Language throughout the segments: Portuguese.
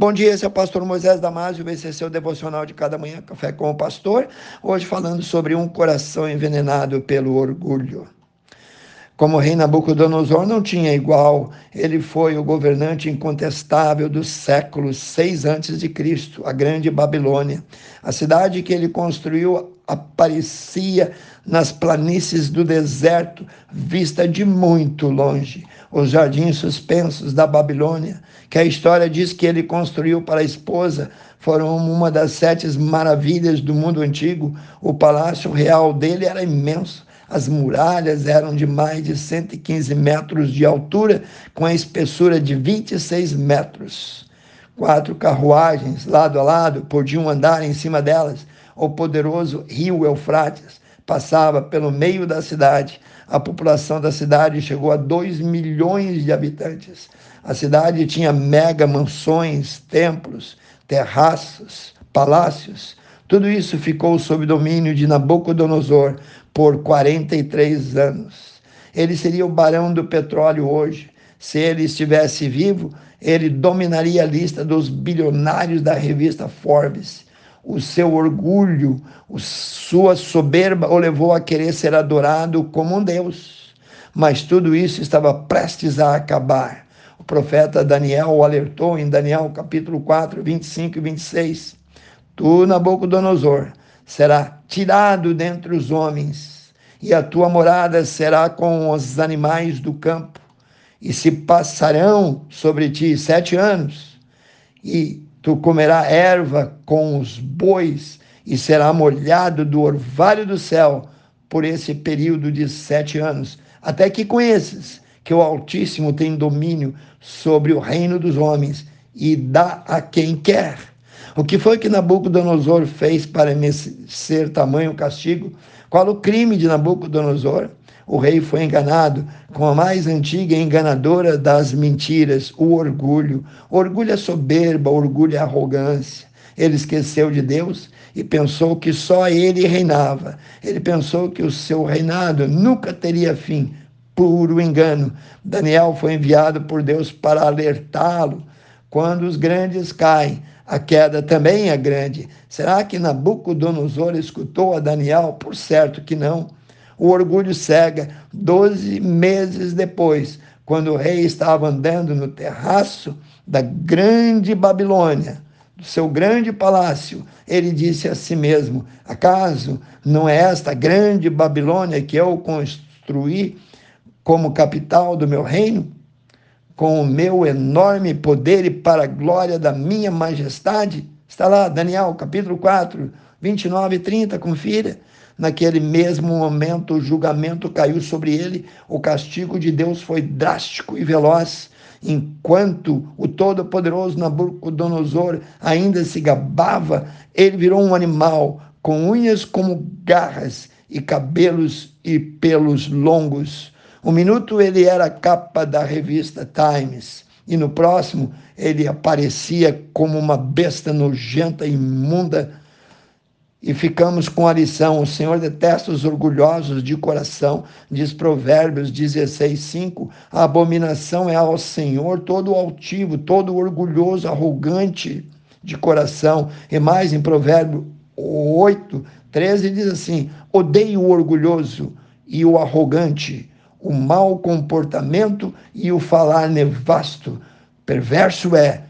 Bom dia, esse é o pastor Moisés Damásio, esse é seu devocional de cada manhã, Café com o Pastor. Hoje falando sobre um coração envenenado pelo orgulho. Como o rei Nabucodonosor não tinha igual, ele foi o governante incontestável dos séculos 6 antes de Cristo, a grande Babilônia. A cidade que ele construiu aparecia nas planícies do deserto, vista de muito longe. Os jardins suspensos da Babilônia, que a história diz que ele construiu para a esposa, foram uma das sete maravilhas do mundo antigo. O palácio real dele era imenso as muralhas eram de mais de 115 metros de altura, com a espessura de 26 metros. Quatro carruagens, lado a lado, podiam andar em cima delas. O poderoso rio Eufrates passava pelo meio da cidade. A população da cidade chegou a 2 milhões de habitantes. A cidade tinha mega mansões, templos, terraços, palácios. Tudo isso ficou sob domínio de Nabucodonosor, por 43 anos. Ele seria o barão do petróleo hoje. Se ele estivesse vivo, ele dominaria a lista dos bilionários da revista Forbes. O seu orgulho, sua soberba o levou a querer ser adorado como um Deus. Mas tudo isso estava prestes a acabar. O profeta Daniel o alertou em Daniel capítulo 4, 25 e 26. Tu, Nabucodonosor, será tirado dentre os homens, e a tua morada será com os animais do campo, e se passarão sobre ti sete anos, e tu comerás erva com os bois, e será molhado do orvalho do céu por esse período de sete anos, até que conheças que o Altíssimo tem domínio sobre o reino dos homens e dá a quem quer o que foi que Nabucodonosor fez para merecer tamanho castigo? Qual o crime de Nabucodonosor? O rei foi enganado com a mais antiga e enganadora das mentiras, o orgulho. Orgulho é soberba, orgulho é arrogância. Ele esqueceu de Deus e pensou que só ele reinava. Ele pensou que o seu reinado nunca teria fim. Puro engano. Daniel foi enviado por Deus para alertá-lo. Quando os grandes caem, a queda também é grande. Será que Nabucodonosor escutou a Daniel? Por certo que não. O orgulho cega. Doze meses depois, quando o rei estava andando no terraço da grande Babilônia, do seu grande palácio, ele disse a si mesmo: Acaso não é esta grande Babilônia que eu construí como capital do meu reino? com o meu enorme poder e para a glória da minha majestade. Está lá, Daniel, capítulo 4, 29 e 30, confira. Naquele mesmo momento, o julgamento caiu sobre ele, o castigo de Deus foi drástico e veloz. Enquanto o todo-poderoso Nabucodonosor ainda se gabava, ele virou um animal com unhas como garras e cabelos e pelos longos. Um minuto ele era a capa da revista Times, e no próximo ele aparecia como uma besta nojenta imunda. E ficamos com a lição: o Senhor detesta os orgulhosos de coração, diz Provérbios 16, 5. A abominação é ao Senhor todo altivo, todo orgulhoso, arrogante de coração. E mais em Provérbio 8, 13 diz assim: odeio o orgulhoso e o arrogante o mau comportamento e o falar nevasto. Perverso é.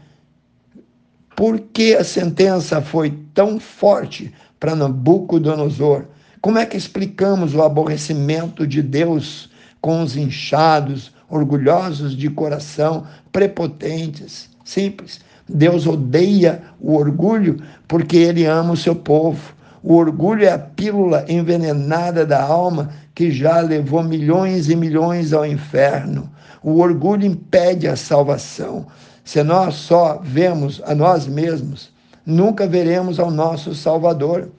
Por que a sentença foi tão forte para Nabucodonosor? Como é que explicamos o aborrecimento de Deus com os inchados, orgulhosos de coração, prepotentes? Simples. Deus odeia o orgulho porque ele ama o seu povo. O orgulho é a pílula envenenada da alma que já levou milhões e milhões ao inferno. O orgulho impede a salvação. Se nós só vemos a nós mesmos, nunca veremos ao nosso Salvador.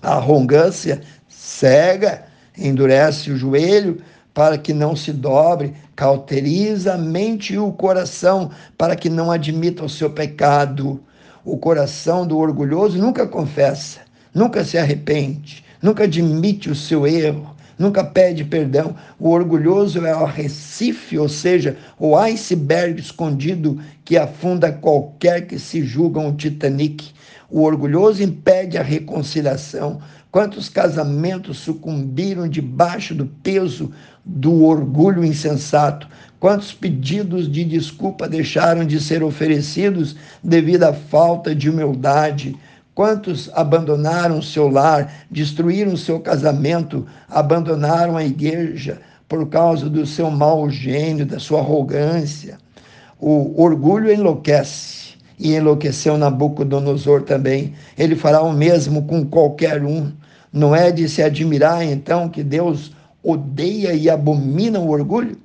A arrogância cega, endurece o joelho para que não se dobre, cauteriza a mente e o coração para que não admita o seu pecado. O coração do orgulhoso nunca confessa nunca se arrepende, nunca admite o seu erro, nunca pede perdão. O orgulhoso é o recife, ou seja, o iceberg escondido que afunda qualquer que se julga um Titanic. O orgulhoso impede a reconciliação. Quantos casamentos sucumbiram debaixo do peso do orgulho insensato? Quantos pedidos de desculpa deixaram de ser oferecidos devido à falta de humildade? Quantos abandonaram seu lar, destruíram seu casamento, abandonaram a igreja por causa do seu mau gênio, da sua arrogância? O orgulho enlouquece e enlouqueceu Nabucodonosor também. Ele fará o mesmo com qualquer um. Não é de se admirar então que Deus odeia e abomina o orgulho?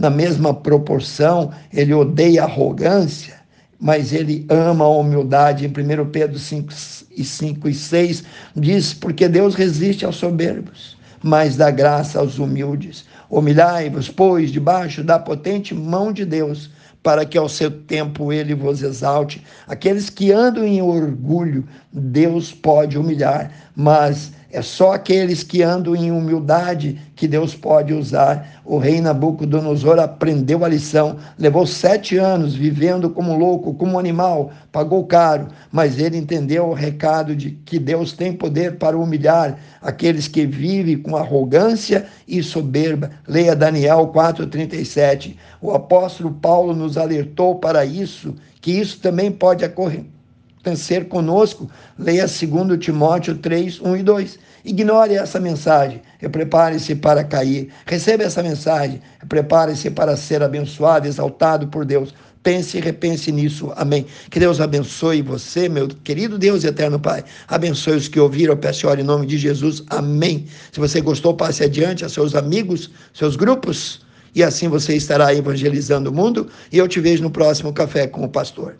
na mesma proporção, ele odeia a arrogância, mas ele ama a humildade. Em 1 Pedro 5 e 5 e 6 diz: Porque Deus resiste aos soberbos, mas dá graça aos humildes. Humilhai-vos, pois, debaixo da potente mão de Deus, para que ao seu tempo ele vos exalte. Aqueles que andam em orgulho, Deus pode humilhar, mas é só aqueles que andam em humildade que Deus pode usar. O rei Nabucodonosor aprendeu a lição, levou sete anos vivendo como louco, como animal, pagou caro, mas ele entendeu o recado de que Deus tem poder para humilhar aqueles que vivem com arrogância e soberba. Leia Daniel 4,37. O apóstolo Paulo nos alertou para isso, que isso também pode ocorrer ser conosco, leia 2 Timóteo 3, 1 e 2. Ignore essa mensagem, prepare-se para cair. Receba essa mensagem, prepare-se para ser abençoado, exaltado por Deus. Pense e repense nisso. Amém. Que Deus abençoe você, meu querido Deus e eterno Pai. Abençoe os que ouviram. Eu peço em nome de Jesus. Amém. Se você gostou, passe adiante a seus amigos, seus grupos. E assim você estará evangelizando o mundo. E eu te vejo no próximo Café com o Pastor.